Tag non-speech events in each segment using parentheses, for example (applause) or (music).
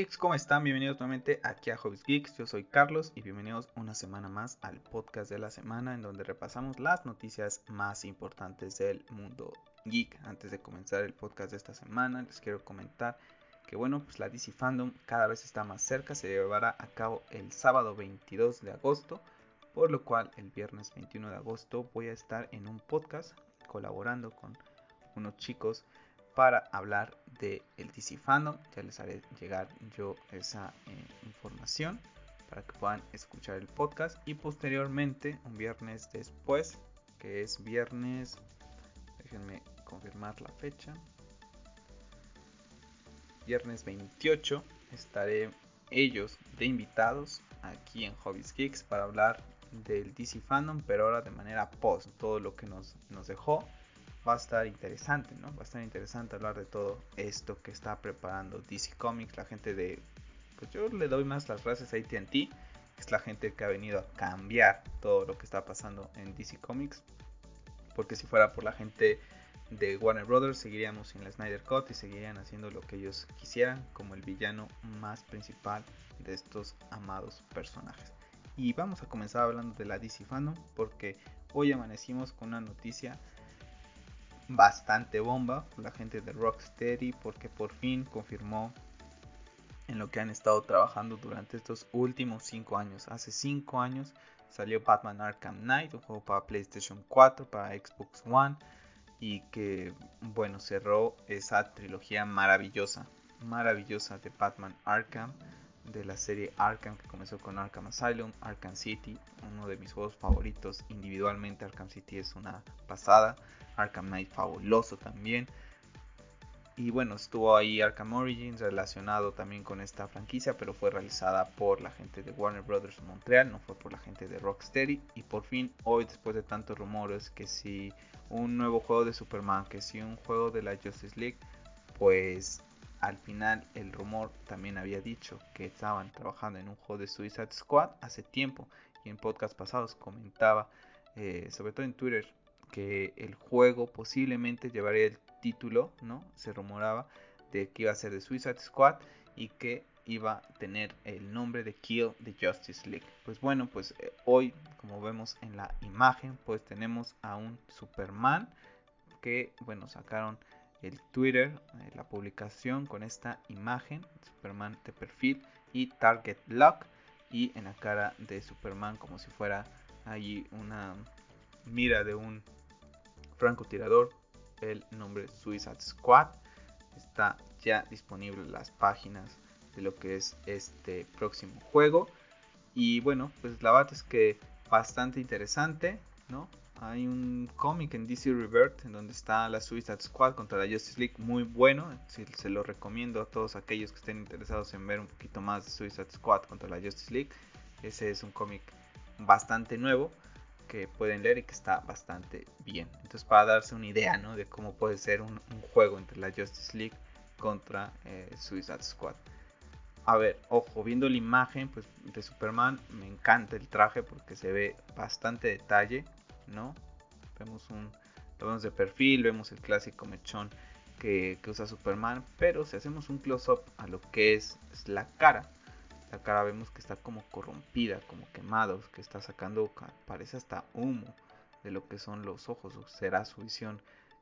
geeks? ¿Cómo están? Bienvenidos nuevamente aquí a Hobbies Geeks. Yo soy Carlos y bienvenidos una semana más al podcast de la semana en donde repasamos las noticias más importantes del mundo geek. Antes de comenzar el podcast de esta semana, les quiero comentar que bueno, pues la DC Fandom cada vez está más cerca, se llevará a cabo el sábado 22 de agosto, por lo cual el viernes 21 de agosto voy a estar en un podcast colaborando con unos chicos para hablar de el Fandom. Ya les haré llegar yo esa eh, información para que puedan escuchar el podcast y posteriormente un viernes después, que es viernes, déjenme confirmar la fecha. Viernes 28 estaré ellos de invitados aquí en Hobbies Geeks para hablar del DC Fandom, pero ahora de manera post, todo lo que nos, nos dejó va a estar interesante, ¿no? Va a estar interesante hablar de todo esto que está preparando DC Comics, la gente de... Pues yo le doy más las gracias a ATT, es la gente que ha venido a cambiar todo lo que está pasando en DC Comics. Porque si fuera por la gente de Warner Brothers, seguiríamos en la Snyder Cut y seguirían haciendo lo que ellos quisieran, como el villano más principal de estos amados personajes. Y vamos a comenzar hablando de la DC Fandom, porque hoy amanecimos con una noticia bastante bomba la gente de Rocksteady porque por fin confirmó en lo que han estado trabajando durante estos últimos 5 años. Hace 5 años salió Batman Arkham Knight, un juego para PlayStation 4, para Xbox One y que bueno, cerró esa trilogía maravillosa, maravillosa de Batman Arkham de la serie Arkham que comenzó con Arkham Asylum, Arkham City, uno de mis juegos favoritos individualmente, Arkham City es una pasada, Arkham Knight fabuloso también. Y bueno, estuvo ahí Arkham Origins relacionado también con esta franquicia, pero fue realizada por la gente de Warner Brothers Montreal, no fue por la gente de Rocksteady. Y por fin, hoy, después de tantos rumores, que si un nuevo juego de Superman, que si un juego de la Justice League, pues al final el rumor también había dicho que estaban trabajando en un juego de Suicide Squad hace tiempo y en podcast pasados comentaba, eh, sobre todo en Twitter, que el juego posiblemente llevaría el título, ¿no? Se rumoraba de que iba a ser de Suicide Squad y que iba a tener el nombre de Kill the Justice League. Pues bueno, pues eh, hoy, como vemos en la imagen, pues tenemos a un Superman que, bueno, sacaron el Twitter, eh, la publicación con esta imagen, Superman de perfil y Target Lock y en la cara de Superman como si fuera ahí una mira de un francotirador, el nombre Suicide Squad. Está ya disponible en las páginas de lo que es este próximo juego. Y bueno, pues la verdad es que bastante interesante, ¿no? Hay un cómic en DC Revert en donde está la Suicide Squad contra la Justice League muy bueno. se lo recomiendo a todos aquellos que estén interesados en ver un poquito más de Suicide Squad contra la Justice League. Ese es un cómic bastante nuevo que pueden leer y que está bastante bien. Entonces para darse una idea ¿no? de cómo puede ser un, juego entre la Justice League contra eh, Suicide Squad. A ver, ojo, viendo la imagen pues, de Superman, me encanta el traje porque se ve bastante detalle. ¿no? Vemos un, lo vemos de perfil, vemos el clásico mechón que, usa Superman, pero si hacemos un close-up a lo que es, la cara, la cara vemos que está como corrompida, como quemado, que está sacando, parece hasta humo de lo que son los ojos, será su visión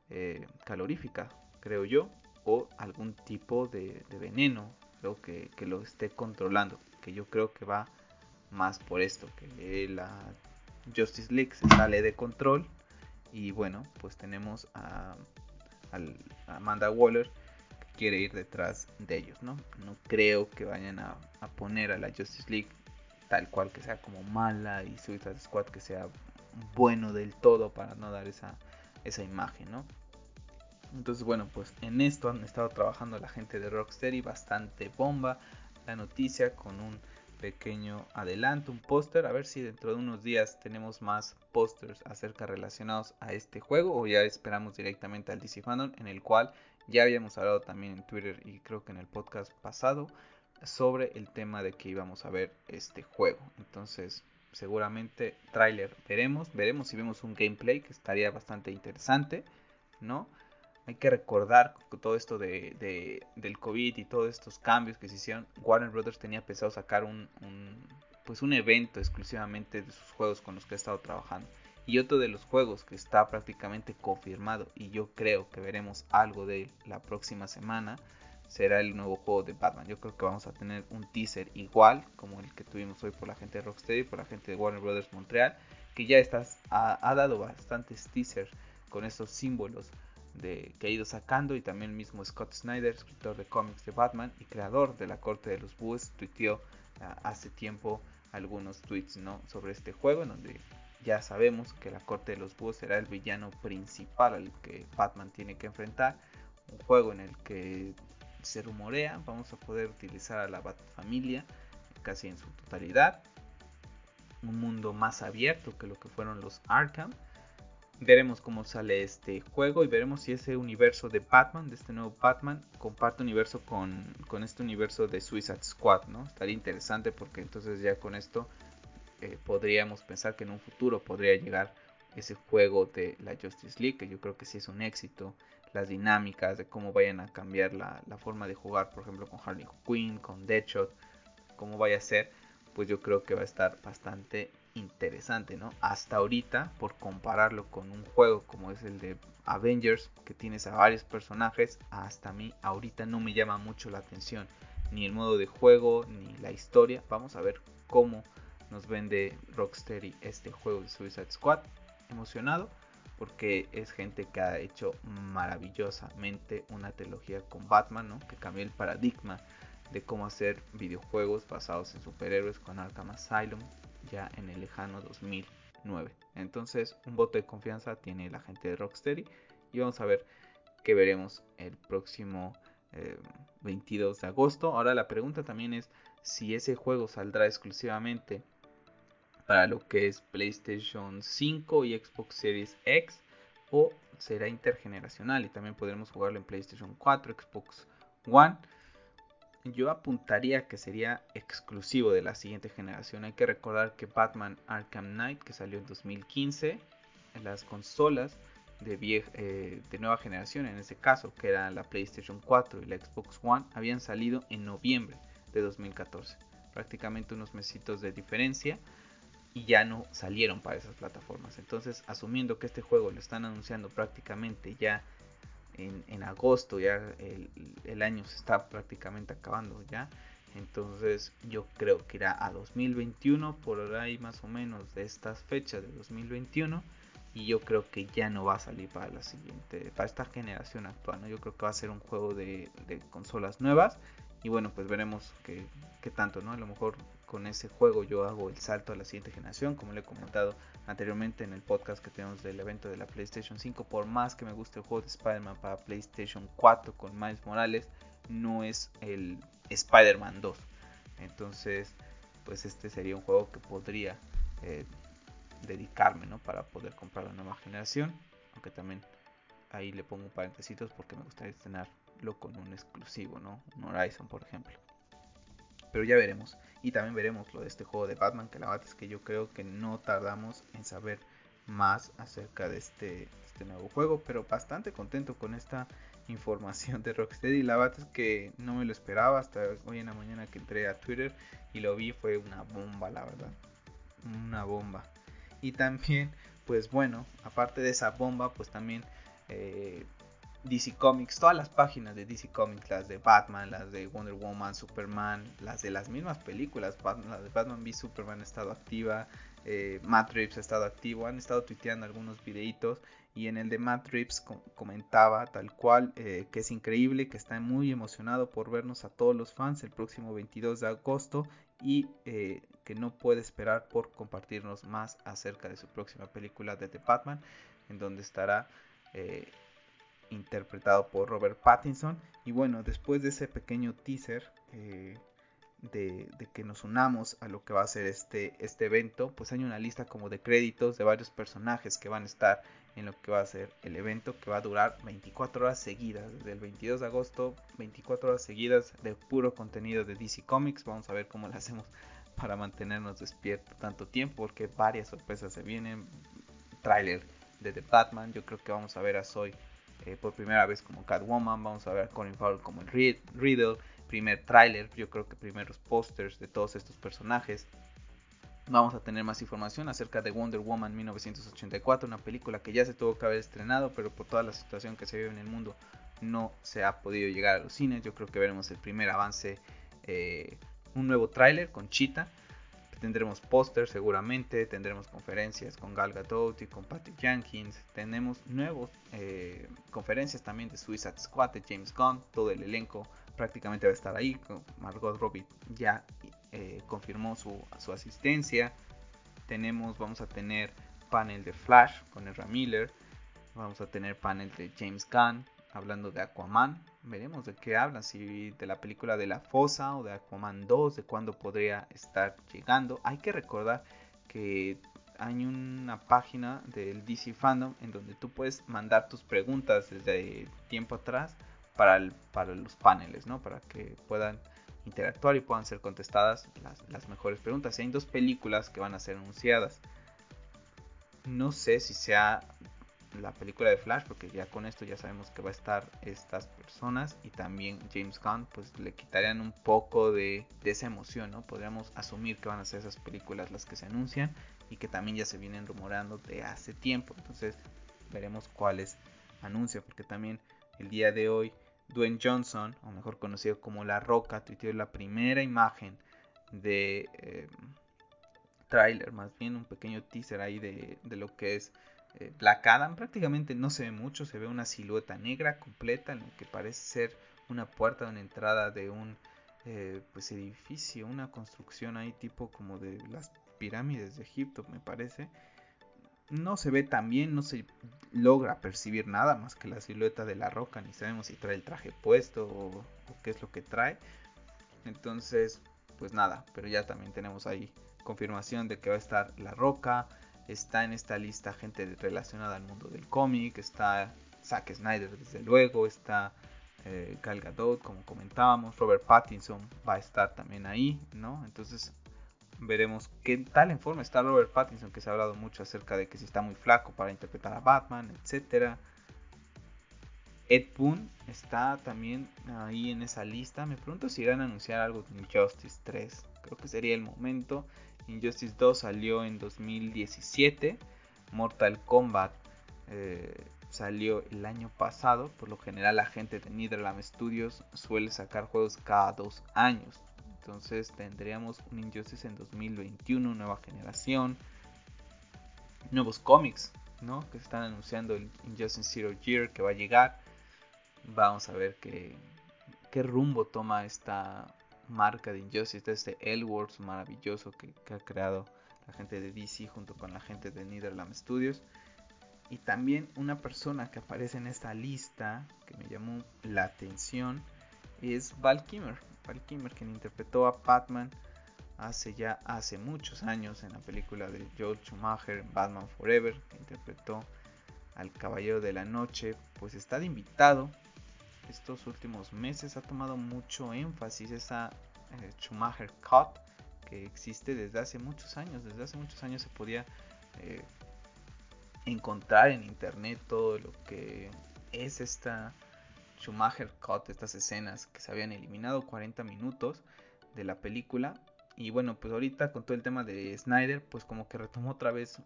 eh, calorífica, creo yo, o algún tipo de, veneno, que, lo esté controlando, que yo creo que va más por esto, que la Justice League se sale de control y bueno, pues tenemos a, Amanda Waller quiere ir detrás de ellos, ¿no? No creo que vayan a, poner a la Justice League tal cual que sea como mala y Suicide Squad que sea bueno del todo para no dar esa, imagen, ¿no? Entonces, bueno, pues en esto han estado trabajando la gente de Rocksteady, bastante bomba la noticia con un pequeño adelanto, un póster, a ver si dentro de unos días tenemos más pósters acerca relacionados a este juego o ya esperamos directamente al DC Fandom en el cual ya habíamos hablado también en Twitter y creo que en el podcast pasado sobre el tema de que íbamos a ver este juego. Entonces, seguramente trailer veremos, veremos si vemos un gameplay que estaría bastante interesante, ¿no? hay que recordar todo esto de, del COVID y todos estos cambios que se hicieron. Warner Brothers tenía pensado sacar un, pues un evento exclusivamente de sus juegos con los que ha estado trabajando. Y otro de los juegos que está prácticamente confirmado y yo creo que veremos algo de él la próxima semana será el nuevo juego de Batman. Yo creo que vamos a tener un teaser igual como el que tuvimos hoy por la gente de Rocksteady, por la gente de Warner Brothers Montreal, que ya está, ha, dado bastantes teasers con estos símbolos de, que ha ido sacando y también el mismo Scott Snyder, escritor de cómics de Batman y creador de la Corte de los Búhos, tuiteó ah, hace tiempo algunos tweets ¿no? sobre este juego en donde ya sabemos que la Corte de los Búhos será el villano principal al que Batman tiene que enfrentar. Un juego en el que se rumorea vamos a poder utilizar a la Batfamilia casi en su totalidad. Un mundo más abierto que lo que fueron los Arkham. Veremos cómo sale este juego y veremos si ese universo de Batman, de este nuevo Batman, comparte universo con, con este universo de Suicide Squad, ¿no? Estaría interesante porque entonces ya con esto eh, podríamos pensar que en un futuro podría llegar ese juego de la Justice League, que yo creo que sí es un éxito, las dinámicas de cómo vayan a cambiar la, forma de jugar, por ejemplo, con Harley Quinn, con Deadshot, cómo vaya a ser, pues yo creo que va a estar bastante interesante, ¿no? Hasta ahorita, por compararlo con un juego como es el de Avengers, que tienes a varios personajes, hasta a mí ahorita no me llama mucho la atención, ni el modo de juego, ni la historia. Vamos a ver cómo nos vende Rocksteady este juego de Suicide Squad. Emocionado porque es gente que ha hecho maravillosamente una trilogía con Batman, que cambió el paradigma de cómo hacer videojuegos basados en superhéroes con Arkham Asylum ya en el lejano 2009. Entonces, un voto de confianza tiene la gente de Rocksteady y vamos a ver qué veremos el próximo 22 eh, de agosto. Ahora la pregunta también es si ese juego saldrá exclusivamente para lo que es PlayStation 5 y Xbox Series X o será intergeneracional y también podremos jugarlo en PlayStation 4, Xbox One. Yo apuntaría que sería exclusivo de la siguiente generación. Hay que recordar que Batman Arkham Knight, que salió en 2015, en las consolas de, eh, de nueva generación, en ese caso, que eran la PlayStation 4 y la Xbox One, habían salido en noviembre de 2014. Prácticamente unos mesitos de diferencia y ya no salieron para esas plataformas. Entonces, asumiendo que este juego lo están anunciando prácticamente ya en, agosto, ya el, año se está prácticamente acabando ya. Entonces yo creo que irá a 2021, por ahí más o menos de estas fechas de 2021. Y yo creo que ya no va a salir para la siguiente, para esta generación actual. ¿no? Yo creo que va a ser un juego de, de consolas nuevas. Y bueno, pues veremos qué tanto, ¿no? A lo mejor con ese juego yo hago el salto a la siguiente generación, como le he comentado anteriormente en el podcast que tenemos del evento de la PlayStation 5, por más que me guste el juego de Spider-Man para PlayStation 4 con Miles Morales, no es el Spider-Man 2. Entonces, pues este sería un juego que podría eh, dedicarme, ¿no? Para poder comprar la nueva generación, aunque también ahí le pongo paréntesis porque me gustaría tenerlo con un exclusivo, ¿no? Un Horizon, por ejemplo. Pero ya veremos. Y también veremos lo de este juego de Batman, que la verdad es que yo creo que no tardamos en saber más acerca de este, este nuevo juego. Pero bastante contento con esta (laughs) información de Rocksteady. La verdad es que no me lo esperaba hasta hoy en la mañana que entré a Twitter y lo vi. Fue una bomba, la verdad. Una bomba. Y también, pues bueno, aparte de esa bomba, pues también eh, DC Comics, todas las páginas de DC Comics, las de Batman, las de Wonder Woman, Superman, las de las mismas películas, las de Batman v Superman ha estado activa, eh, Matt Reeves ha estado activo, han estado tuiteando algunos videitos y en el de Matt Reeves comentaba tal cual eh, que es increíble, que está muy emocionado por vernos a todos los fans el próximo 22 de agosto y eh, que no puede esperar por compartirnos más acerca de su próxima película de The Batman, en donde estará interpretado por Robert Pattinson. Y bueno, después de ese pequeño teaser eh, de, que nos unamos a lo que va a ser este, este evento, pues hay una lista como de créditos de varios personajes que van a estar en lo que va a ser el evento, que va a durar 24 horas seguidas, desde el 22 de agosto, 24 horas seguidas de puro contenido de DC Comics. Vamos a ver cómo lo hacemos para mantenernos despiertos tanto tiempo, porque varias sorpresas se vienen. Trailer de The Batman, yo creo que vamos a ver a Zoe eh, por primera vez como Catwoman, vamos a ver a Colin Farrell como el Riddle, primer tráiler, yo creo que primeros pósters de todos estos personajes. Vamos a tener más información acerca de Wonder Woman 1984, una película que ya se tuvo que haber estrenado, pero por toda la situación que se vive en el mundo no se ha podido llegar a los cines. Yo creo que veremos el primer avance, eh, un nuevo tráiler con Cheetah. Tendremos pósters seguramente, tendremos conferencias con Gal Gadot y con Patty Jenkins. Tenemos nuevas eh, conferencias también de Suicide Squad, de James Gunn, todo el elenco prácticamente va a estar ahí. Margot Robbie ya eh, confirmó su, su, asistencia. Tenemos, vamos a tener panel de Flash con Ezra Miller. Vamos a tener panel de James Gunn hablando de Aquaman. Veremos de qué hablan, si de la película de La Fosa o de Aquaman 2, de cuándo podría estar llegando. Hay que recordar que hay una página del DC Fandom en donde tú puedes mandar tus preguntas desde tiempo atrás para, para los paneles, ¿no? Para que puedan interactuar y puedan ser contestadas las, mejores preguntas. hay dos películas que van a ser anunciadas. No sé si sea la película de Flash, porque ya con esto ya sabemos que va a estar estas personas y también James Gunn, pues le quitarían un poco de, de, esa emoción, ¿no? Podríamos asumir que van a ser esas películas las que se anuncian y que también ya se vienen rumorando de hace tiempo. Entonces veremos cuáles anuncia, porque también el día de hoy Dwayne Johnson, o mejor conocido como La Roca, tuiteó la primera imagen de eh, trailer, más bien un pequeño teaser ahí de, lo que es eh, Black Adam. Prácticamente no se ve mucho, se ve una silueta negra completa en lo que parece ser una puerta de una entrada de un eh, pues edificio, una construcción ahí tipo como de las pirámides de Egipto, me parece no se ve tan bien, no se logra percibir nada más que la silueta de la roca, ni sabemos si trae el traje puesto o, qué es lo que trae. Entonces, pues nada, pero ya también tenemos ahí confirmación de que va a estar la roca, está en esta lista gente relacionada al mundo del cómic, está Zack Snyder desde luego, está eh, Gal Gadot como comentábamos, Robert Pattinson va a estar también ahí, ¿no? Entonces Veremos qué tal en forma está Robert Pattinson, que se ha hablado mucho acerca de que si está muy flaco para interpretar a Batman, etc. Ed Boon está también ahí en esa lista. Me pregunto si irán a anunciar algo de Injustice 3. Creo que sería el momento. Injustice 2 salió en 2017. Mortal Kombat eh, salió el año pasado. Por lo general la gente de Netherlands Studios suele sacar juegos cada dos años. Entonces tendríamos un Injustice en 2021, nueva generación, nuevos cómics, ¿no? Que están anunciando el Injustice Zero Year que va a llegar. Vamos a ver qué, qué rumbo toma esta marca de Injustice, este Elwords maravilloso que, ha creado la gente de DC junto con la gente de Netherlands Studios. Y también una persona que aparece en esta lista que me llamó la atención es Val Kimmer. Val Kimmer, quien interpretó a Batman hace ya hace muchos años en la película de Joel Schumacher, Batman Forever, que interpretó al Caballero de la Noche, pues está de invitado. Estos últimos meses ha tomado mucho énfasis esa eh, Schumacher Cut que existe desde hace muchos años. Desde hace muchos años se podía eh, encontrar en internet todo lo que es esta Schumacher cut estas escenas que se habían eliminado 40 minutos de la película y bueno pues ahorita con todo el tema de Snyder pues como que retomó otra vez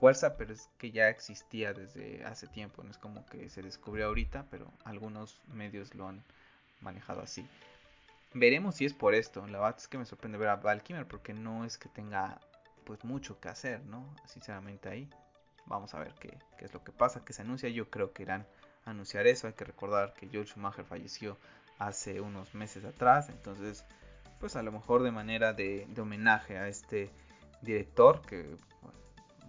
fuerza pero es que ya existía desde hace tiempo no es como que se descubrió ahorita pero algunos medios lo han manejado así veremos si es por esto la verdad es que me sorprende ver a Valkymer porque no es que tenga pues mucho que hacer no sinceramente ahí vamos a ver qué, es lo que pasa que se anuncia yo creo que irán anunciar eso. Hay que recordar que George Schumacher falleció hace unos meses atrás. Entonces, pues a lo mejor de manera de, homenaje a este director que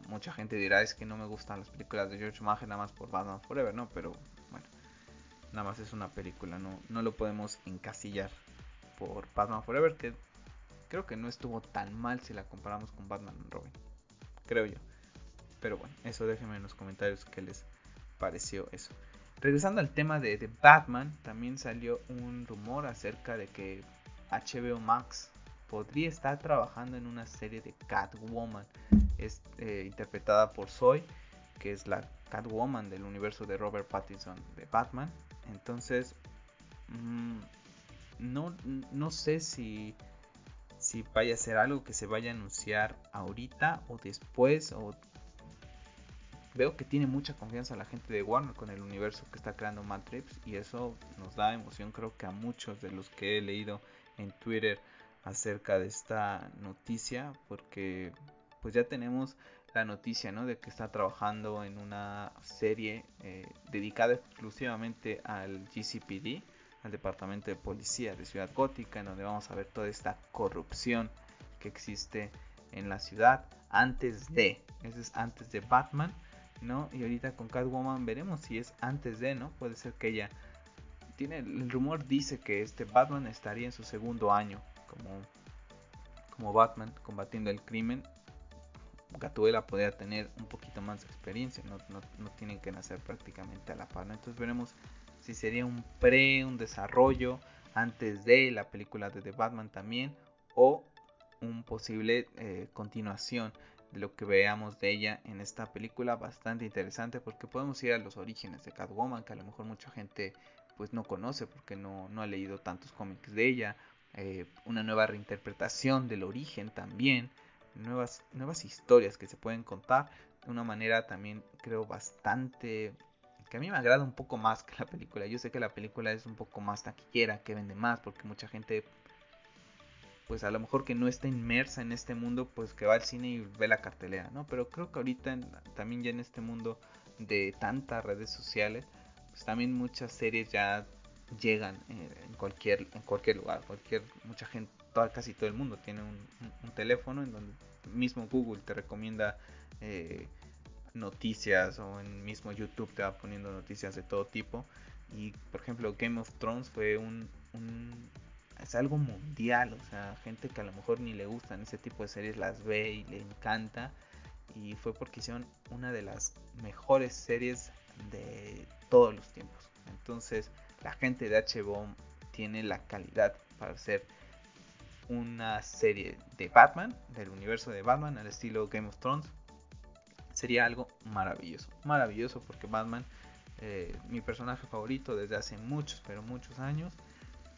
mucha gente dirá es que no me gustan las películas de George Schumacher nada más por Batman Forever, ¿no? Pero bueno, nada más es una película, no, no lo podemos encasillar por Batman Forever, que creo que no estuvo tan mal si la comparamos con Batman Robin, creo yo. Pero bueno, eso déjenme en los comentarios qué les pareció eso. Regresando al tema de, Batman, también salió un rumor acerca de que HBO Max podría estar trabajando en una serie de Catwoman, es eh, interpretada por Zoe, que es la Catwoman del universo de Robert Pattinson de Batman. Entonces, mm, no, no sé si, si vaya a ser algo que se vaya a anunciar ahorita o después. O... Veo que tiene mucha confianza la gente de Warner con el universo que está creando Matrix y eso nos da emoción creo que a muchos de los que he leído en Twitter acerca de esta noticia porque pues ya tenemos la noticia ¿no? de que está trabajando en una serie eh, dedicada exclusivamente al GCPD, al Departamento de Policía de Ciudad Gótica, en donde vamos a ver toda esta corrupción que existe en la ciudad antes de, ese es antes de Batman, ¿no? Y ahorita con Catwoman veremos si es antes de, ¿no? Puede ser que ella tiene el rumor dice que este Batman estaría en su segundo año como como Batman combatiendo el crimen Gattuela podría tener un poquito más de experiencia, no, tienen que nacer prácticamente a la par. Entonces veremos si sería un pre, un desarrollo antes de la película de The Batman también, o un posible eh, continuación de lo que veamos de ella en esta película bastante interesante porque podemos ir a los orígenes de Catwoman que a lo mejor mucha gente pues no conoce porque no, ha leído tantos cómics de ella eh, una nueva reinterpretación del origen también nuevas, nuevas historias que se pueden contar de una manera también creo bastante que a mí me agrada un poco más que la película. Yo sé que la película es un poco más taquillera, que vende más, porque mucha gente, pues a lo mejor que no está inmersa en este mundo, pues que va al cine y ve la cartelera, ¿no? Pero creo que ahorita también ya en este mundo de tantas redes sociales, pues también muchas series ya llegan eh, en cualquier en cualquier lugar, cualquier mucha gente, casi todo el mundo tiene un teléfono en donde mismo Google te recomienda eh, noticias o en mismo YouTube te va poniendo noticias de todo tipo. Y por ejemplo Game of Thrones fue un, es algo mundial, o sea, gente que a lo mejor ni le gustan ese tipo de series las ve y le encanta. Y fue porque hicieron una de las mejores series de todos los tiempos. Entonces la gente de HBO tiene la calidad para hacer una serie de Batman, del universo de Batman, al estilo Game of Thrones, sería algo maravilloso. Maravilloso porque Batman, eh, mi personaje favorito desde hace muchos, pero muchos años.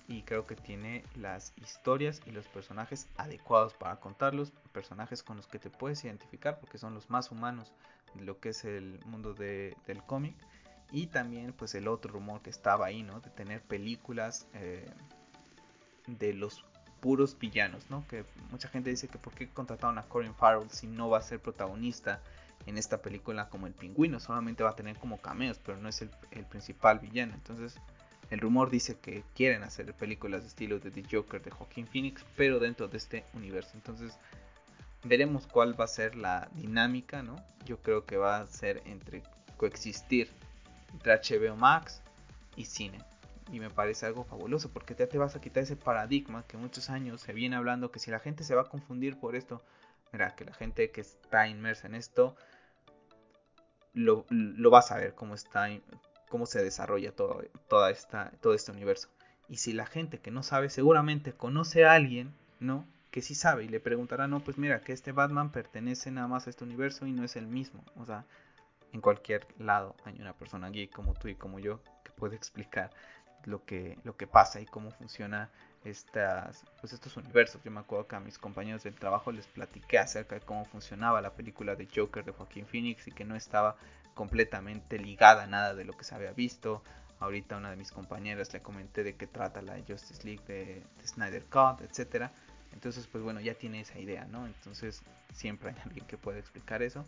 Y creo que tiene las historias y los personajes adecuados para contarlos. Personajes con los que te puedes identificar porque son los más humanos de lo que es el mundo del cómic. Y también pues el otro rumor que estaba ahí, ¿no? De tener películas eh, de los puros villanos, ¿no? Que mucha gente dice que por qué contrataron a Corin Farrell si no va a ser protagonista en esta película como el pingüino, solamente va a tener como cameos, pero no es el, principal villano. Entonces, el rumor dice que quieren hacer películas de estilo de The Joker de Joaquin Phoenix, pero dentro de este universo. Entonces, veremos cuál va a ser la dinámica, ¿no? Yo creo que va a ser entre coexistir entre HBO Max y cine y me parece algo fabuloso porque ya te vas a quitar ese paradigma que muchos años se viene hablando que si la gente se va a confundir por esto, mira, que la gente que está inmersa en esto lo, va a saber cómo está cómo se desarrolla todo, toda esta, todo este universo. Y si la gente que no sabe seguramente conoce a alguien, ¿no? Que sí sabe y le preguntará, no, pues mira, que este Batman pertenece nada más a este universo y no es el mismo. O sea, en cualquier lado hay una persona geek como tú y como yo que puede explicar lo que, lo que pasa y cómo funciona estas, pues estos universos. Yo me acuerdo que a mis compañeros del trabajo les platiqué acerca de cómo funcionaba la película de Joker de Joaquín Phoenix y que no estaba completamente ligada a nada de lo que se había visto. Ahorita una de mis compañeras le comenté de qué trata la Justice League de, Snyder Cut, etcétera. Entonces, pues bueno, ya tiene esa idea, ¿no? Entonces, siempre hay alguien que puede explicar eso.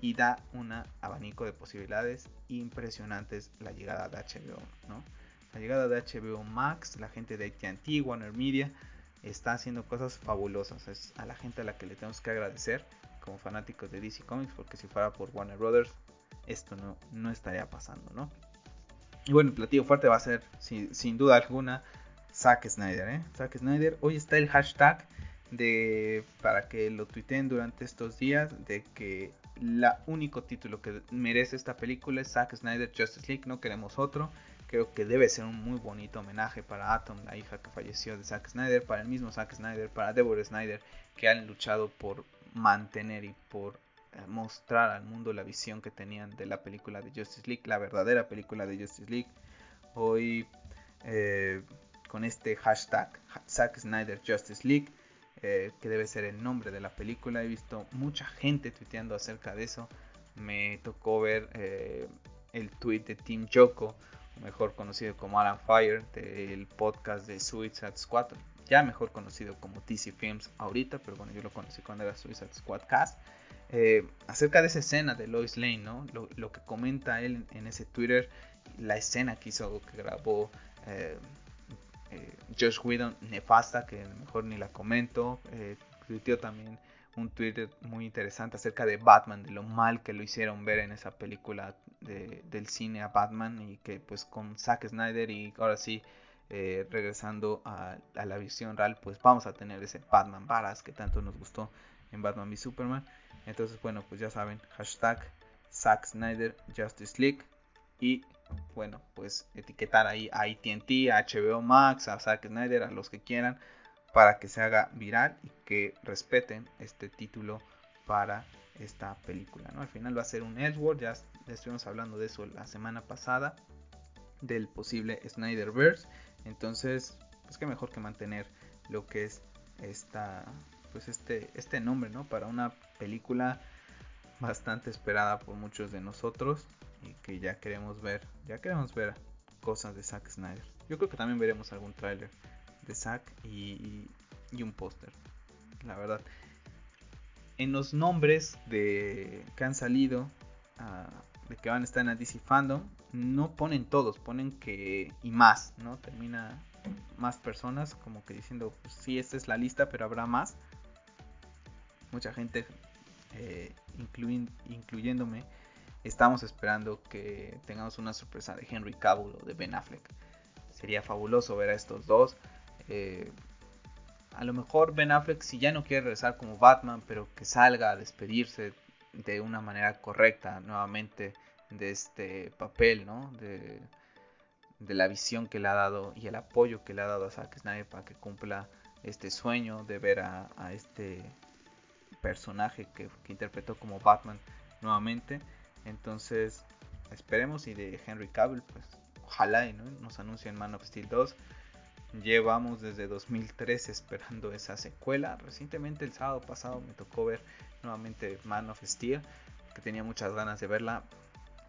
Y da un abanico de posibilidades impresionantes la llegada de HBO, ¿no? la llegada de HBO Max, la gente de AT&T, Warner Media, está haciendo cosas fabulosas. Es a la gente a la que le tenemos que agradecer como fanáticos de DC Comics, porque si fuera por Warner Brothers, esto no, no estaría pasando, ¿no? Y bueno, el platillo fuerte va a ser, sin, duda alguna, Zack Snyder, ¿eh? Zack Snyder. Hoy está el hashtag de para que lo tuiteen durante estos días de que el único título que merece esta película es Zack Snyder Justice League, no queremos otro. Creo que debe ser un muy bonito homenaje para Atom, la hija que falleció de Zack Snyder, para el mismo Zack Snyder, para Deborah Snyder, que han luchado por mantener y por mostrar al mundo la visión que tenían de la película de Justice League, la verdadera película de Justice League. Hoy eh, con este hashtag Zack Snyder Justice League, eh, que debe ser el nombre de la película. He visto mucha gente tuiteando acerca de eso. Me tocó ver eh, el tweet de Tim Joko, mejor conocido como Alan Fire, del podcast de Suicide Squad, ya mejor conocido como DC Films ahorita, pero bueno, yo lo conocí cuando era Suicide Squad Cast. Eh, acerca de esa escena de Lois Lane, ¿no? Lo, que comenta él en, ese Twitter, la escena que hizo, que grabó eh, Josh Whedon, nefasta, que mejor ni la comento. Eh, también un Twitter muy interesante acerca de Batman, de lo mal que lo hicieron ver en esa película del cine a Batman y que pues con Zack Snyder y ahora sí eh, regresando a, la visión real pues vamos a tener ese Batman Baras que tanto nos gustó en Batman v Superman entonces bueno pues ya saben hashtag Zack Snyder Justice League y bueno pues etiquetar ahí a AT&T, a HBO Max, a Zack Snyder, a los que quieran para que se haga viral y que respeten este título para esta película. ¿no? Al final va a ser un Edward, ya, estuvimos hablando de eso la semana pasada, del posible Snyderverse. Entonces, pues qué mejor que mantener lo que es esta, pues este, este nombre, ¿no? Para una película bastante esperada por muchos de nosotros y que ya queremos ver, ya queremos ver cosas de Zack Snyder. Yo creo que también veremos algún tráiler de Zack y, un póster, la verdad. En los nombres de que han salido, ah, de que van a estar en la Fandom, no ponen todos, ponen que y más, ¿no? Termina más personas, como que diciendo, pues sí, esta es la lista, pero habrá más. Mucha gente, eh, incluyéndome, estamos esperando que tengamos una sorpresa de Henry Cavill o de Ben Affleck. Sería fabuloso ver a estos dos. Eh, a lo mejor Ben Affleck si ya no quiere regresar como Batman, pero que salga a despedirse de una manera correcta nuevamente de este papel, ¿no? De, la visión que le ha dado y el apoyo que le ha dado a Zack Snyder para que cumpla este sueño de ver a, este personaje que, interpretó como Batman nuevamente. Entonces, esperemos y de Henry Cavill, pues ojalá y ¿no? nos anuncien Man of Steel 2. Llevamos desde 2013 esperando esa secuela. Recientemente el sábado pasado me tocó ver nuevamente Man of Steel, que tenía muchas ganas de verla.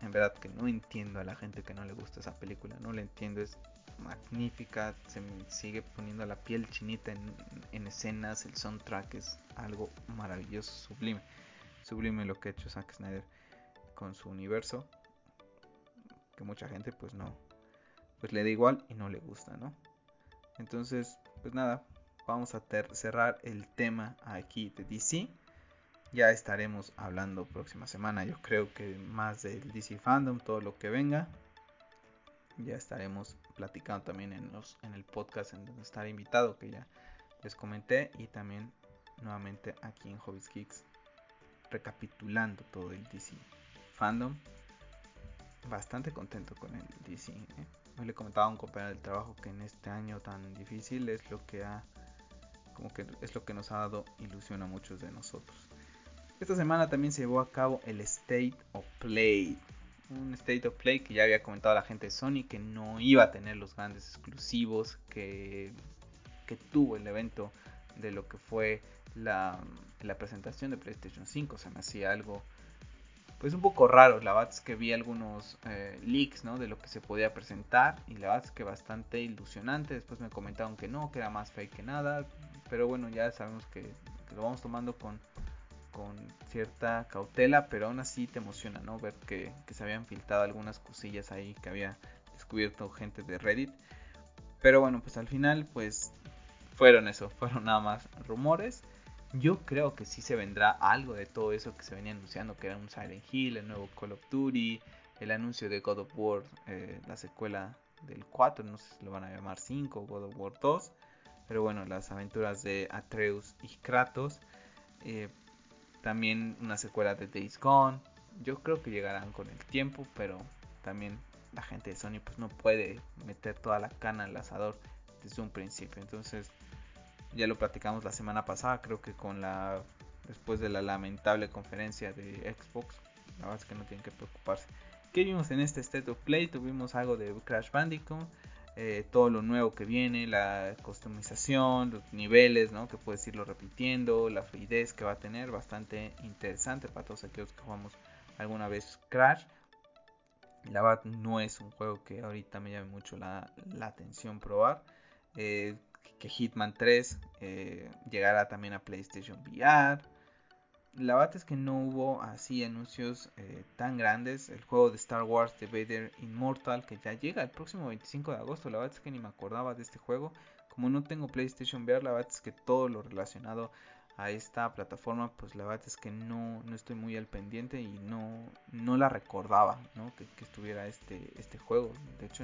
En verdad que no entiendo a la gente que no le gusta esa película, no la entiendo, es magnífica, se me sigue poniendo la piel chinita en, escenas, el soundtrack es algo maravilloso, sublime, sublime lo que ha hecho Zack Snyder con su universo, que mucha gente pues no, pues le da igual y no le gusta, ¿no? Entonces, pues nada, vamos a cerrar el tema aquí de DC ya estaremos hablando próxima semana. Yo creo que más del DC Fandom, todo lo que venga. Ya estaremos platicando también en, los, en el podcast en donde estaré invitado, que ya les comenté. Y también nuevamente aquí en Hobbies Kicks, recapitulando todo el DC Fandom. Bastante contento con el DC. ¿eh? Hoy le comentaba a un compañero del trabajo que en este año tan difícil es lo que ha como que es lo que nos ha dado ilusión a muchos de nosotros. Esta semana también se llevó a cabo el State of Play. Un State of Play que ya había comentado la gente de Sony que no iba a tener los grandes exclusivos que, que tuvo el evento de lo que fue la, presentación de PlayStation 5. Se me hacía algo pues un poco raro. La verdad es que vi algunos eh, leaks ¿no? de lo que se podía presentar y la verdad es que bastante ilusionante. Después me comentaron que no, que era más fake que nada. Pero bueno, ya sabemos que lo vamos tomando con con cierta cautela, pero aún así te emociona, ¿no? Ver que, se habían filtrado algunas cosillas ahí que había descubierto gente de Reddit. Pero bueno, pues al final, pues fueron eso, fueron nada más rumores. Yo creo que sí se vendrá algo de todo eso que se venía anunciando, que era un Silent Hill, el nuevo Call of Duty, el anuncio de God of War, eh, la secuela del 4, no sé si lo van a llamar 5 God of War 2. Pero bueno, las aventuras de Atreus y Kratos. Eh, también una secuela de Days Gone. Yo creo que llegarán con el tiempo, pero también la gente de Sony pues no puede meter toda la cana al asador desde un principio. Entonces, ya lo platicamos la semana pasada, creo que con la después de la lamentable conferencia de Xbox. La verdad es que no tienen que preocuparse. ¿Qué vimos en este State of Play? Tuvimos algo de Crash Bandicoot, eh, todo lo nuevo que viene, la customización, los niveles, ¿no? Que puedes irlo repitiendo, la fluidez que va a tener, bastante interesante para todos aquellos que jugamos alguna vez Crash. La verdad no es un juego que ahorita me llame mucho la, atención probar. Eh, que Hitman 3 eh, llegará también a PlayStation VR. La verdad es que no hubo así anuncios eh, tan grandes. El juego de Star Wars The Vader Immortal que ya llega el próximo 25 de agosto. La verdad es que ni me acordaba de este juego. Como no tengo PlayStation VR, la verdad es que todo lo relacionado a esta plataforma, pues la verdad es que no, no estoy muy al pendiente y no, no la recordaba, ¿no? Que, estuviera este, este juego. De hecho,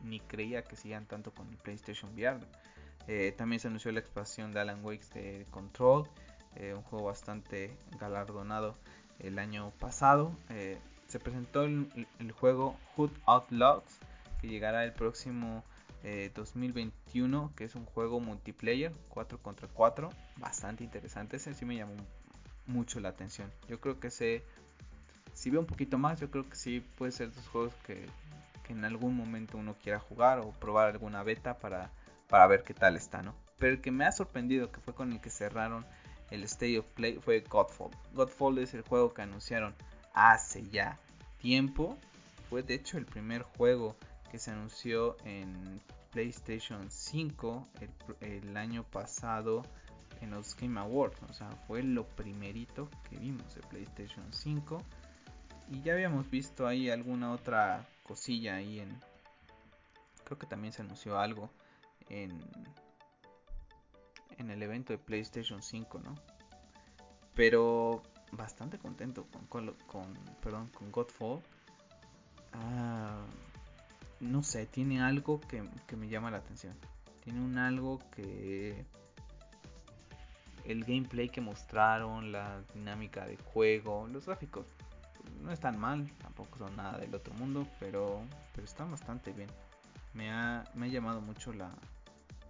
ni, creía que sigan tanto con el PlayStation VR. Eh, también se anunció la expansión de Alan Wake de Control. Eh, un juego bastante galardonado el año pasado. Eh, se presentó el, juego Hood Outlaws que llegará el próximo 2021, eh, que es un juego multiplayer 4 contra 4, bastante interesante. Ese sí me llamó mucho la atención. Yo creo que se, si ve un poquito más, yo creo que sí puede ser dos juegos que en algún momento uno quiera jugar o probar alguna beta para, para ver qué tal está, ¿no? Pero el que me ha sorprendido, que fue con el que cerraron el State of Play fue Godfall. Godfall es el juego que anunciaron hace ya tiempo. Fue de hecho el primer juego que se anunció en PlayStation 5 el, año pasado en los Game Awards. O sea, fue lo primerito que vimos de PlayStation 5. Y ya habíamos visto ahí alguna otra cosilla ahí en... Creo que también se anunció algo en el evento de PlayStation 5, ¿no? Pero bastante contento con, con, perdón, con Godfall. Ah, no sé, tiene algo que, me llama la atención. Tiene un algo que el gameplay que mostraron, la dinámica de juego, los gráficos no están mal, tampoco son nada del otro mundo, pero, pero están bastante bien. Me ha, me ha llamado mucho la,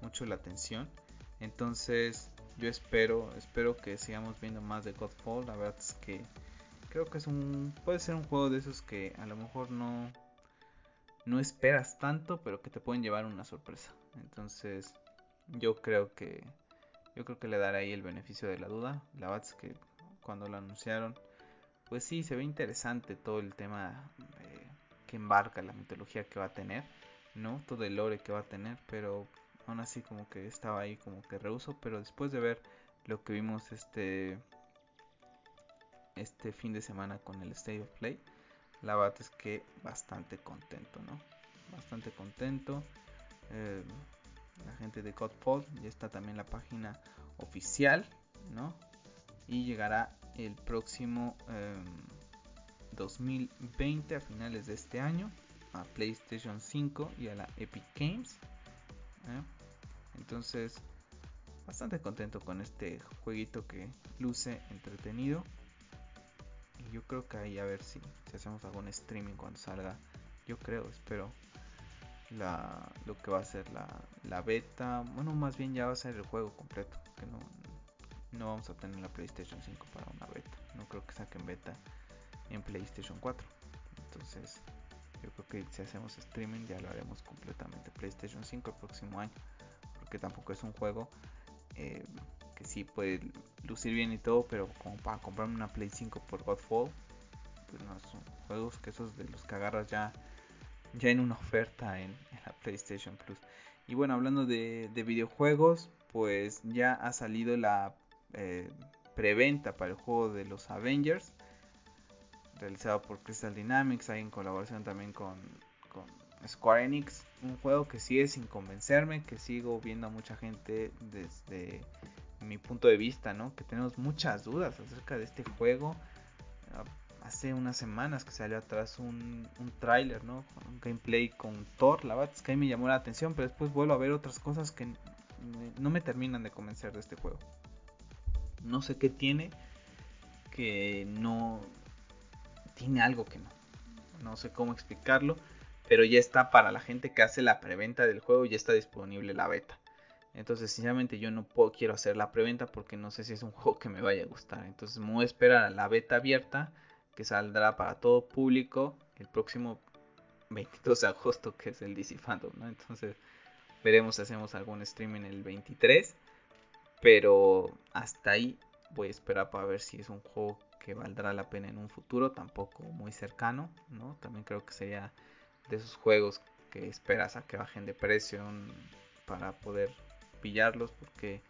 mucho la atención. Entonces, yo espero, espero que sigamos viendo más de Godfall. La verdad es que creo que es un puede ser un juego de esos que a lo mejor no no esperas tanto, pero que te pueden llevar una sorpresa. Entonces, yo creo que yo creo que le daré ahí el beneficio de la duda. La verdad es que cuando lo anunciaron, pues sí, se ve interesante todo el tema que embarca la mitología que va a tener, ¿no? Todo el lore que va a tener, pero aún así como que estaba ahí como que rehuso, pero después de ver lo que vimos este este fin de semana con el State of Play, la verdad es que bastante contento, ¿no? Bastante contento. Eh, la gente de Godfall ya está también la página oficial, ¿no? Y llegará el próximo 2020 em, a finales de este año a PlayStation 5 y a la Epic Games. Entonces, bastante contento con este jueguito que luce entretenido. Y yo creo que ahí a ver si, hacemos algún streaming cuando salga. Yo creo, espero. La, lo que va a ser la, beta. Bueno, más bien ya va a ser el juego completo. Que no, no vamos a tener la PlayStation 5 para una beta. No creo que saquen beta en PlayStation 4. Entonces, yo creo que si hacemos streaming ya lo haremos completamente PlayStation 5 el próximo año. Porque tampoco es un juego eh, que sí puede lucir bien y todo, pero como para comprarme una Play 5 por Godfall, pues no son juegos que esos de los que agarras ya, ya en una oferta en, la PlayStation Plus. Y bueno, hablando de, videojuegos, pues ya ha salido la eh, preventa para el juego de los Avengers realizado por Crystal Dynamics, hay en colaboración también con, Square Enix, un juego que sigue sin convencerme, que sigo viendo a mucha gente desde mi punto de vista, ¿no? Que tenemos muchas dudas acerca de este juego. Hace unas semanas que salió atrás un, un tráiler, ¿no? Un gameplay con Thor, la verdad es que ahí me llamó la atención, pero después vuelvo a ver otras cosas que no me terminan de convencer de este juego. No sé qué tiene que no, tiene algo que no. No sé cómo explicarlo, pero ya está para la gente que hace la preventa del juego, ya está disponible la beta. Entonces, sinceramente, yo no puedo, quiero hacer la preventa porque no sé si es un (laughs) juego que me vaya a gustar. Entonces, me voy a esperar a la beta abierta que saldrá para todo público el próximo 22 de agosto, que es el DC Fandom. Entonces, veremos si hacemos algún streaming el 23. Pero hasta ahí voy a esperar para ver si es un juego que valdrá la pena en un futuro, tampoco muy cercano, ¿no? También creo que sería de esos juegos que esperas a que bajen de precio para poder pillarlos porque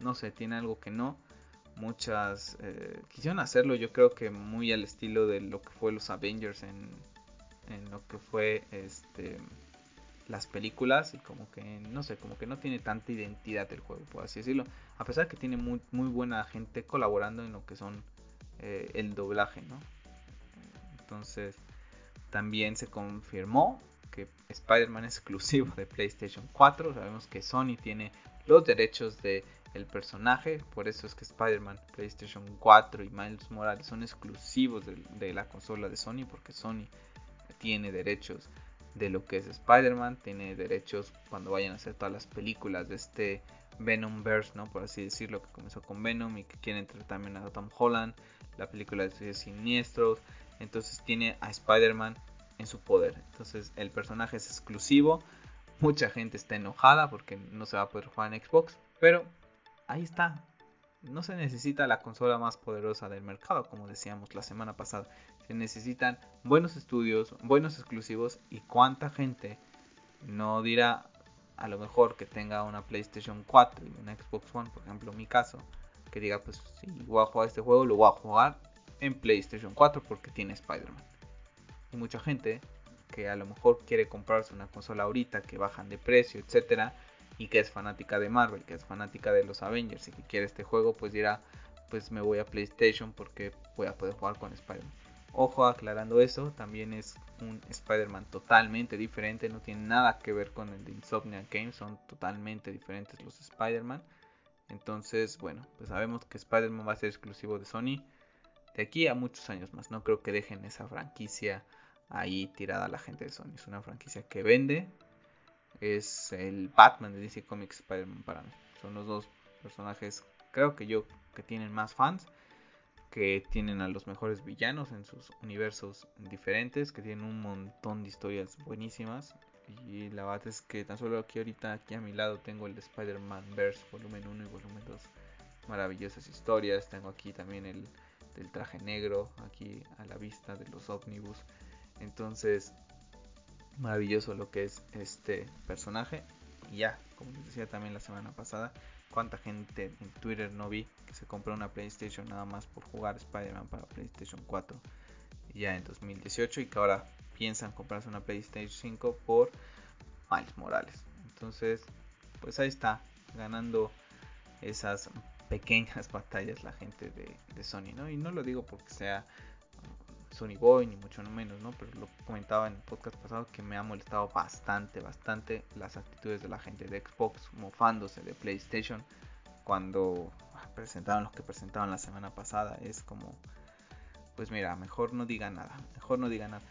no sé, tiene algo que no. Muchas eh, quisieron hacerlo, yo creo que muy al estilo de lo que fue los Avengers en, lo que fue este las películas y como que no sé, como que no tiene tanta identidad el juego, por así decirlo. A pesar que tiene muy, muy buena gente colaborando en lo que son eh, el doblaje, ¿no? Entonces, también se confirmó que Spider-Man (laughs) es exclusivo de PlayStation 4. Sabemos que Sony tiene los derechos de el personaje, por eso es que Spider-Man, PlayStation 4 y Miles Morales son exclusivos de, la consola de Sony, porque Sony tiene derechos de lo que es Spider-Man, tiene derechos cuando vayan a hacer todas las películas de este Venomverse, ¿no? Por así decirlo, que comenzó con Venom y que quieren traer también a Tom Holland, la película de Siniestros, entonces tiene a Spider-Man en su poder. Entonces el personaje es exclusivo. Mucha gente está enojada porque no se va a poder jugar en Xbox. Pero ahí está. No se necesita la consola más poderosa del mercado, como decíamos la semana pasada. Se necesitan buenos estudios, buenos exclusivos y cuánta gente no dirá a lo mejor que tenga una PlayStation 4 y una Xbox One, por ejemplo, mi caso, que diga, pues si voy a jugar este juego, lo voy a jugar en PlayStation 4 porque tiene Spider-Man. Y mucha gente que a lo mejor quiere comprarse una consola ahorita que bajan de precio, etcétera, y que es fanática de Marvel, que es fanática de los Avengers y que quiere este juego, pues dirá, pues me voy a PlayStation porque voy a poder jugar con Spider-Man. Ojo, aclarando eso, también es un Spider-Man totalmente diferente, no tiene nada que ver con el de Insomnia Games, son totalmente diferentes los Spider-Man. Entonces, bueno, pues sabemos que Spider-Man va a ser exclusivo de Sony de aquí a muchos años más. No creo que dejen esa franquicia ahí tirada a la gente de Sony. Es una franquicia que vende. Es el Batman de DC Comics Spider-Man para mí. Son los dos personajes, creo que yo, que tienen más fans. Que tienen a los mejores villanos en sus universos diferentes. Que tienen un montón de historias buenísimas. Y la verdad es que tan solo aquí ahorita, aquí a mi lado, tengo el de Spider-Man Verse volumen 1 y volumen 2. Maravillosas historias. Tengo aquí también el del traje negro aquí a la vista de los ómnibus. Entonces, maravilloso lo que es este personaje. Y ya, como les decía también la semana pasada, cuánta gente en Twitter no vi que se compró una PlayStation nada más por jugar Spider-Man para PlayStation 4 ya en 2018 y que ahora piensan comprarse una PlayStation 5 por Miles Morales. Entonces, pues ahí está, ganando esas pequeñas (laughs) batallas la gente de, Sony, ¿no? Y no lo digo porque sea Sony Boy, ni mucho menos, ¿no? Pero lo comentaba en el podcast pasado que me ha molestado bastante, bastante las actitudes de la gente de Xbox mofándose de PlayStation cuando presentaron lo que presentaron la semana pasada. Es como, pues mira, mejor no diga nada, mejor no diga nada.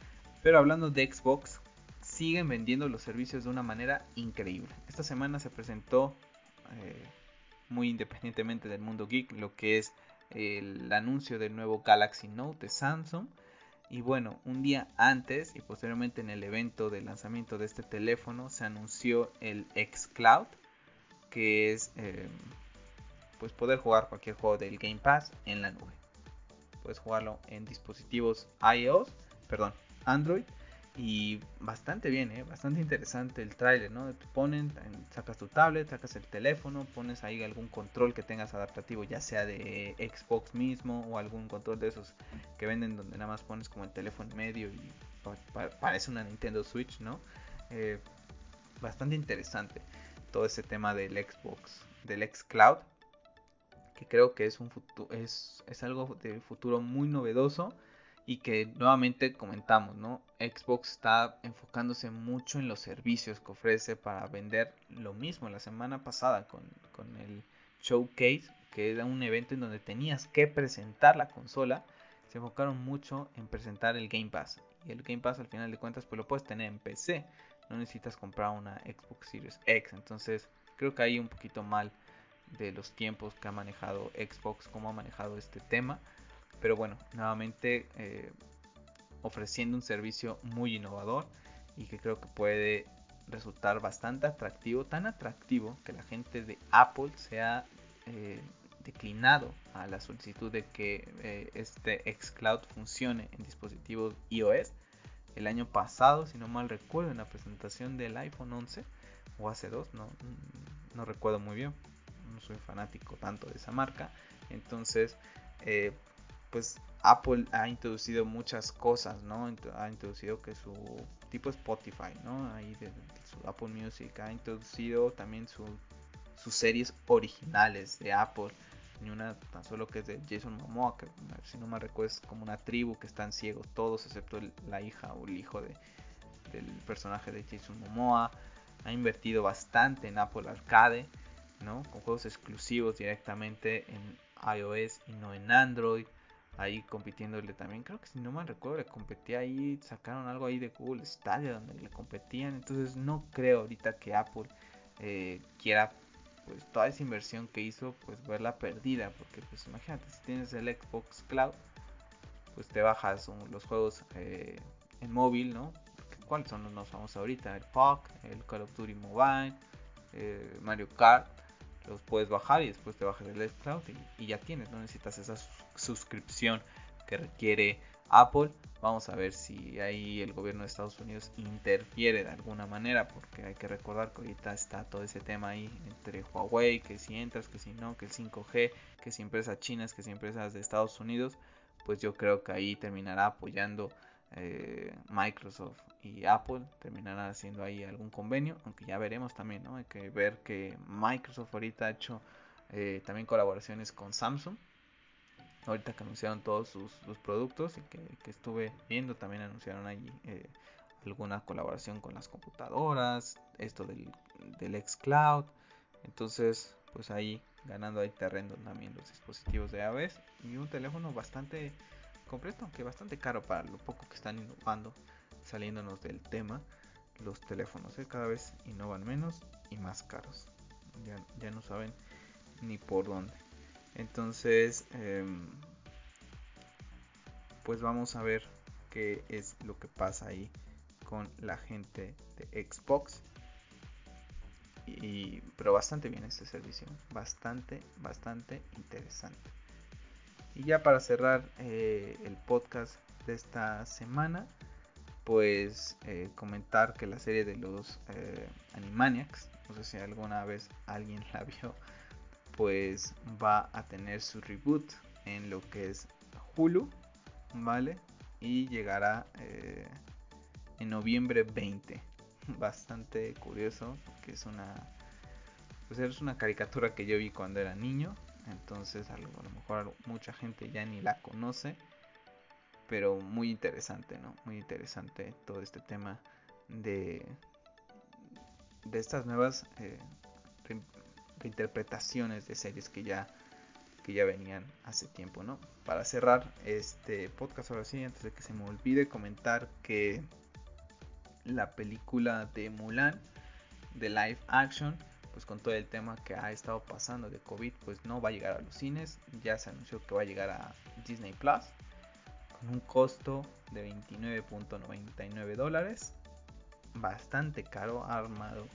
Pero hablando de Xbox, siguen vendiendo los servicios de una manera increíble. Esta semana se presentó... Eh, muy independientemente del mundo geek, lo que es el anuncio del nuevo Galaxy Note de Samsung. Y bueno, un día antes y posteriormente en el evento de lanzamiento de este teléfono se anunció el xCloud, que es eh, pues poder jugar cualquier juego del Game Pass en la nube. Puedes jugarlo en dispositivos iOS, perdón, Android y bastante bien, ¿eh? bastante interesante el trailer, ¿no? Te ponen, sacas tu tablet, sacas el teléfono, pones ahí algún control que tengas adaptativo, ya sea de Xbox mismo o algún control de esos que venden donde nada más pones como el teléfono en medio y parece una Nintendo Switch, ¿no? Eh, bastante interesante todo ese tema del Xbox, del Xcloud, que creo que es un es, es algo de futuro muy novedoso y que nuevamente comentamos, ¿no? Xbox está enfocándose mucho en los servicios que ofrece para vender lo mismo la semana pasada con, el Showcase, que era un evento en donde tenías que presentar la consola. Se enfocaron mucho en presentar el Game Pass. Y el Game Pass al final de cuentas pues lo puedes tener en PC. No necesitas comprar una Xbox Series X. Entonces creo que hay un poquito mal de los tiempos que ha manejado Xbox, cómo ha manejado este tema. Pero bueno, nuevamente eh, ofreciendo un servicio muy innovador y que creo que puede resultar bastante atractivo, tan atractivo que la gente de Apple se ha eh, declinado a la solicitud de que eh, este xCloud funcione en dispositivos iOS. El año pasado, si no mal recuerdo, en la presentación del iPhone 11 o hace dos, no, no recuerdo muy bien, no soy fanático tanto de esa marca. Entonces, eh, pues Apple ha introducido muchas cosas, ¿no? Ha introducido que su tipo Spotify, ¿no? Ahí de, su Apple Music ha introducido también sus series originales de Apple. Ni una tan solo que es de Jason Momoa, que si no me recuerdo es como una tribu que están ciegos todos, excepto la hija o el hijo de, del personaje de Jason Momoa. Ha invertido bastante en Apple Arcade, ¿no? Con juegos exclusivos directamente en iOS y no en Android ahí compitiéndole también. Creo que si no me recuerdo, le competía ahí, sacaron algo ahí de Google Stadia donde le competían. Entonces no creo ahorita que Apple eh, quiera pues toda esa inversión que hizo pues verla perdida. Porque pues imagínate, si tienes el Xbox Cloud, pues te bajas los juegos eh, en móvil, ¿no? ¿Cuáles son los más famosos ahorita? El PUC, el Call of Duty Mobile, eh, Mario Kart los puedes bajar y después te bajas el Cloud y, ya tienes, no necesitas esa suscripción que requiere Apple. Vamos a ver si ahí el gobierno de Estados Unidos interfiere de alguna manera, porque hay que recordar que ahorita está todo ese tema ahí entre Huawei, que si entras, que si no, que el 5G, que si empresas chinas, que si empresas de Estados Unidos, pues yo creo que ahí terminará apoyando eh, Microsoft y Apple terminarán haciendo ahí algún convenio, aunque ya veremos también, ¿no? Hay que ver que Microsoft ahorita ha hecho eh, también colaboraciones con Samsung. Ahorita que anunciaron todos sus, productos y que, estuve viendo, también anunciaron ahí eh, alguna colaboración con las computadoras, esto del, del xCloud. Entonces, pues ahí ganando ahí terreno también los dispositivos de iOS y un teléfono bastante completo, aunque bastante caro para lo poco que están innovando, saliéndonos del tema. Los teléfonos ¿eh? cada vez innovan menos y más caros. Ya, no saben ni por dónde. Entonces, em, pues vamos a ver qué es lo que pasa ahí con la gente de Xbox. Y, pero bastante bien este servicio, bastante, bastante interesante. Y ya para cerrar eh, el podcast de esta semana, pues eh, comentar que la serie de los eh, Animaniacs, no sé si alguna vez alguien (laughs) la vio, pues va a tener su reboot en lo que es Hulu, ¿vale? Y llegará en noviembre 20. (laughs) Bastante curioso, que es una, pues es una caricatura que yo vi cuando era niño entonces a lo, mejor mucha gente ya ni la conoce. Pero muy interesante, ¿no? Muy interesante todo este tema de, de estas nuevas eh, reinterpretaciones de series que ya, que ya venían hace tiempo, ¿no? Para cerrar este podcast ahora sí, antes de que se me olvide comentar que la película de Mulan de live action pues con todo el tema que ha estado pasando de COVID, pues no va a llegar a los cines. Ya se anunció que va a llegar a Disney Plus un costo de 29.99 dólares. Bastante caro, ha armado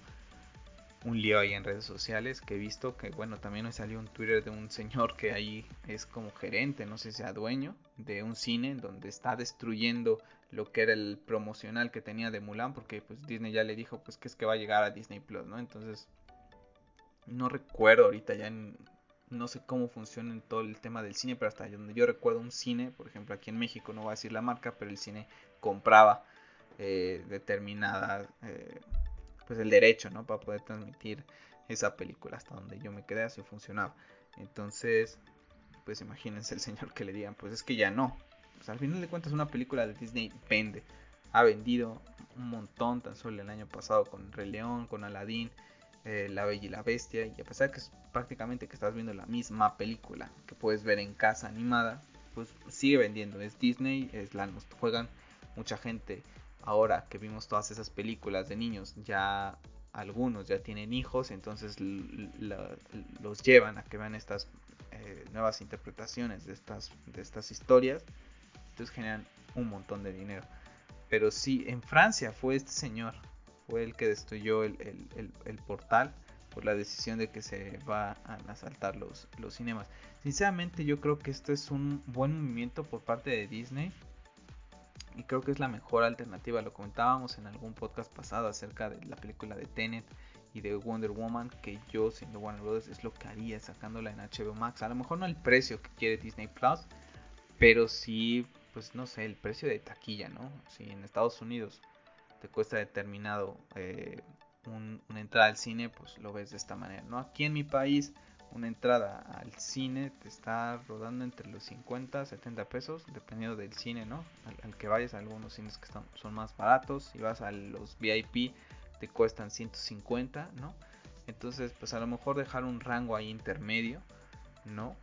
un lío ahí en redes sociales que he visto que bueno también me salió un Twitter de un señor que ahí es como gerente, no sé si sea dueño de un cine donde está destruyendo lo que era el promocional que tenía de Mulan porque pues Disney ya le dijo pues que es que va a llegar a Disney Plus, ¿no? Entonces no recuerdo ahorita ya no sé cómo funciona en todo el tema del cine, pero hasta donde yo recuerdo un cine, por ejemplo aquí en México, no voy a decir la marca, pero el cine compraba eh, determinada, eh, pues el derecho, ¿no? Para poder transmitir esa película, hasta donde yo me quedé así funcionaba. Entonces, pues imagínense el señor que le digan, pues es que ya no. Pues al final de cuentas una película de Disney vende, ha vendido un montón, tan solo el año pasado con Rey León, con Aladdin eh, la Bella y la Bestia, y a pesar que es prácticamente que estás viendo la misma película que puedes ver en casa animada, pues sigue vendiendo. Es Disney, es la juegan mucha gente. Ahora que vimos todas esas películas de niños, ya algunos ya tienen hijos, entonces los llevan a que vean estas eh, nuevas interpretaciones de estas, de estas historias, entonces generan un montón de dinero. Pero sí, en Francia fue este señor, fue el que destruyó el, portal por la decisión de que se va a asaltar los, los cinemas. Sinceramente yo creo que esto es un buen movimiento por parte de Disney y creo que es la mejor alternativa. Lo comentábamos en algún podcast pasado acerca de la película de Tenet y de Wonder Woman, que yo siendo Warner Bros. es lo que haría sacándola en HBO Max. A lo mejor no el precio que quiere Disney Plus, pero sí, pues no sé, el precio de taquilla, ¿no? Si en Estados Unidos te cuesta determinado eh, una entrada al cine, pues lo ves de esta manera, ¿no? Aquí en mi país una entrada al cine te está rodando entre los 50 70 pesos, dependiendo del cine, ¿no? Al, que vayas, algunos cines que están, son más baratos, si vas a los VIP te cuestan 150, ¿no? Entonces, pues a lo mejor dejar un rango ahí intermedio, ¿no?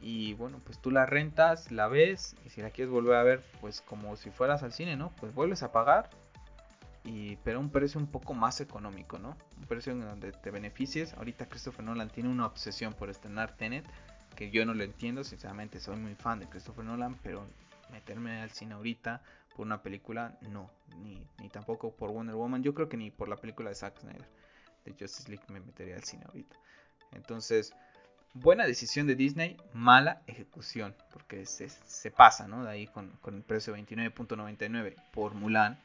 Y bueno, pues tú la rentas, la ves y si la quieres volver a ver, pues como si fueras al cine, ¿no? Pues vuelves a pagar y, pero un precio un poco más económico, ¿no? Un precio en donde te beneficies. Ahorita Christopher Nolan tiene una obsesión por estrenar Tenet, que yo no lo entiendo, sinceramente soy muy fan de Christopher Nolan, pero meterme al cine ahorita por una película, no, ni, tampoco por Wonder Woman, yo creo que ni por la película de Zack Snyder, de Justice League me metería al cine ahorita. Entonces, buena decisión de Disney, mala ejecución, porque se, se pasa, ¿no? De ahí con, con el precio 29.99 por Mulan,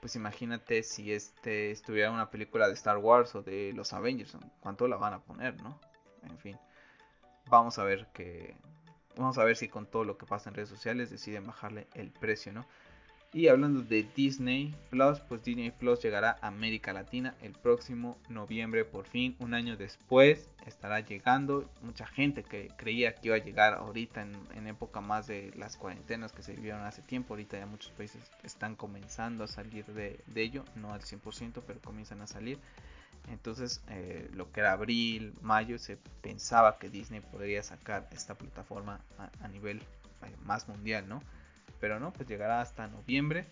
pues imagínate si este estuviera una película de Star Wars o de los Avengers, cuánto la van a poner, ¿no? En fin, vamos a ver que vamos a ver si con todo lo que pasa en redes sociales deciden bajarle el precio, ¿no? Y hablando de Disney Plus, pues Disney Plus llegará a América Latina el próximo noviembre, por fin, un año después, estará llegando. Mucha gente que creía que iba a llegar ahorita en, época más de las cuarentenas que se vivieron hace tiempo, ahorita ya muchos países están comenzando a salir de, ello, no al 100%, pero comienzan a salir. Entonces, eh, lo que era abril, mayo, se pensaba que Disney podría sacar esta plataforma a, nivel eh, más mundial, ¿no? Pero no, pues llegará hasta noviembre.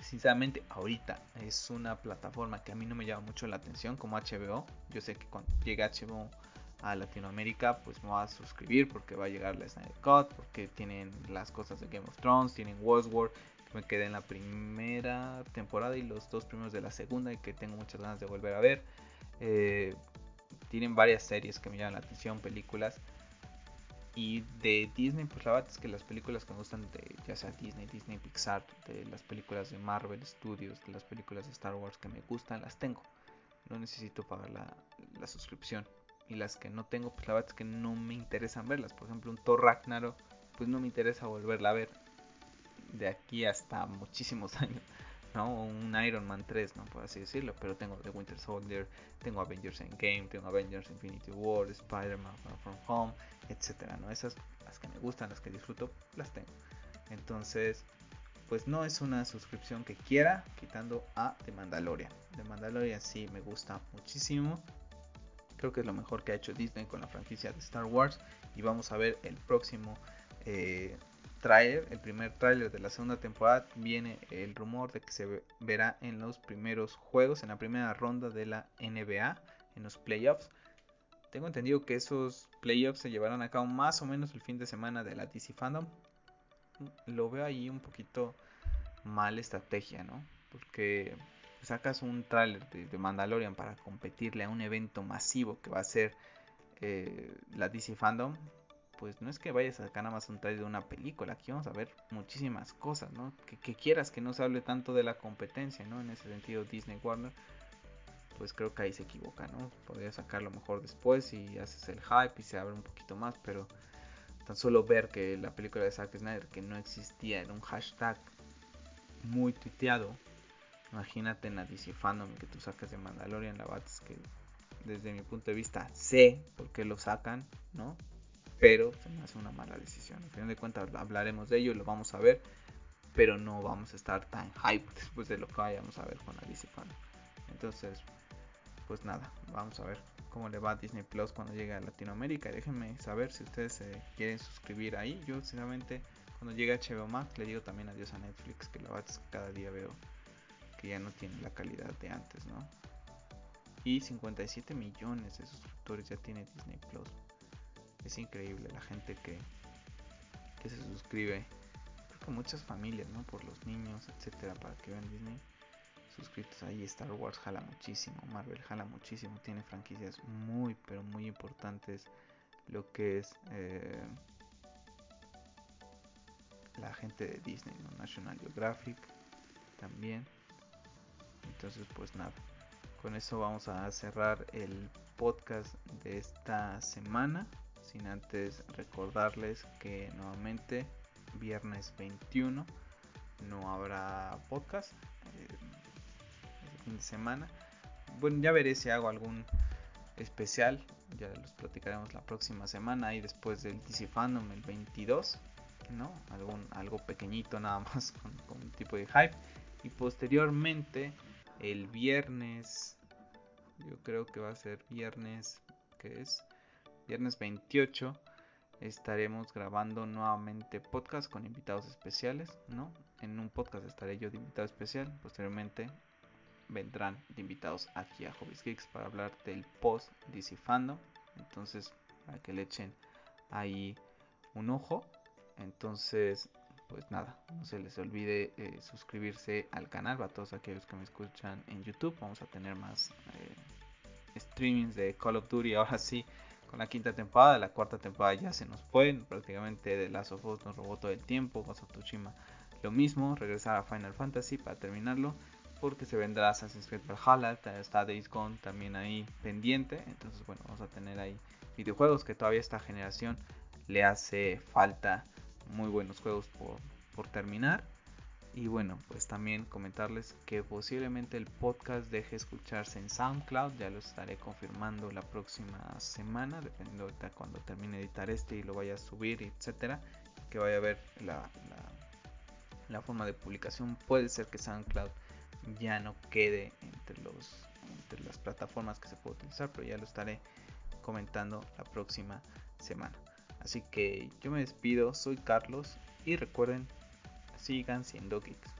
Sinceramente, ahorita es una plataforma que a mí no me llama mucho la atención como HBO. Yo sé que cuando llegue HBO a Latinoamérica, pues me voy a suscribir porque va a llegar la Snyder Cut, porque tienen las cosas de Game of Thrones, tienen Westworld, me quedé en la primera temporada y los dos primeros de la segunda y que tengo muchas ganas de volver a ver. Eh, tienen varias series que me llaman la atención, películas. Y de Disney, pues la verdad es que las películas que me gustan de ya sea Disney, Disney Pixar, de las películas de Marvel Studios, de las películas de Star Wars que me gustan, las tengo. No necesito pagar la, la suscripción. Y las que no tengo, pues la verdad es que no me interesan verlas. Por ejemplo, un Thor Ragnarok, pues no me interesa volverla a ver de aquí hasta muchísimos (laughs) años. Un Iron Man 3, ¿no? Por así decirlo. Pero tengo The Winter Soldier, tengo Avengers Endgame, tengo Avengers Infinity War, Spider-Man From Home, etcétera, ¿no? Esas, las que me gustan, las que disfruto, las tengo. Entonces, pues no es una suscripción que quiera, quitando a The Mandalorian. The Mandalorian sí me gusta muchísimo. Creo que es lo mejor que ha hecho Disney con la franquicia de Star Wars. Y vamos a ver el próximo eh, el primer trailer de la segunda temporada, viene el rumor de que se verá en los primeros juegos, en la primera ronda de la NBA, en los playoffs. Tengo entendido que esos playoffs se llevarán a cabo más o menos el fin de semana de la DC Fandom. Lo veo ahí un poquito mal estrategia, ¿no? Porque sacas un trailer de, Mandalorian para competirle a un evento masivo que va a ser eh, la DC Fandom pues no es que vayas a sacar nada más un trailer de una película, aquí vamos a ver muchísimas cosas, ¿no? Que, quieras que no se hable tanto de la competencia, ¿no? En ese sentido Disney Warner, pues creo que ahí se equivoca, ¿no? Podría sacarlo mejor después y haces el hype y se abre un poquito más, pero tan solo ver que la película de Zack Snyder, que no existía, en un hashtag muy tuiteado, imagínate en la DC Fandom que tú sacas de Mandalorian, la Bats que desde mi punto de vista sé por qué lo sacan, ¿no? Pero se me hace una mala decisión. Al final de cuentas hablaremos de ello, lo vamos a ver, pero no vamos a estar tan hype después de lo que vayamos a ver con la DC Fan. Entonces, pues nada, vamos a ver cómo le va a Disney Plus cuando llegue a Latinoamérica. Déjenme saber si ustedes se quieren suscribir ahí. Yo sinceramente cuando llegue a HBO Max le digo también adiós a Netflix, que la verdad que cada día veo que ya no tiene la calidad de antes, ¿no? y 57 millones de suscriptores ya tiene Disney Plus. Es increíble la gente que, que se suscribe. Creo que muchas familias, ¿no? Por los niños, etcétera, para que vean Disney. Suscritos ahí, Star Wars jala muchísimo, Marvel jala muchísimo, tiene franquicias muy, pero muy importantes. Lo que es eh, la gente de Disney, National Geographic también. Entonces, pues nada, con eso vamos a cerrar el podcast de esta semana. Sin antes recordarles que nuevamente viernes 21 no habrá podcast eh, fin de semana. Bueno, ya veré si hago algún especial. Ya los platicaremos la próxima semana y después del DC el 22. ¿no? Algún, algo pequeñito nada más (laughs) con, con un tipo de hype. Y posteriormente el viernes, yo creo que va a ser viernes, que es viernes 28, estaremos grabando nuevamente podcast con invitados especiales, ¿no? En un podcast estaré yo de invitado especial, posteriormente vendrán de invitados aquí a Hobbies Geeks para hablar del post DC entonces para que le echen ahí un ojo, entonces pues nada, no se les olvide eh, suscribirse al canal, a todos aquellos que me escuchan en YouTube, vamos a tener más eh, streamings de Call of Duty, ahora sí, con la quinta temporada, la cuarta temporada ya se nos fue, prácticamente de Last of Us nos robó todo el tiempo, Ghost of lo mismo, regresar a Final Fantasy para terminarlo, porque se vendrá Assassin's Creed Valhalla, está Days Gone también ahí pendiente, entonces bueno, vamos a tener ahí videojuegos que todavía esta generación le hace falta muy buenos juegos por, terminar. Y bueno, pues también comentarles que posiblemente el podcast deje escucharse en SoundCloud. Ya lo estaré confirmando la próxima semana, dependiendo de cuando termine de editar este y lo vaya a subir, etcétera. Que vaya a ver la, la, forma de publicación. Puede ser que SoundCloud ya no quede entre, los, entre las plataformas que se puede utilizar, pero ya lo estaré comentando la próxima semana. Así que yo me despido, soy Carlos y recuerden, sigan siendo geeks.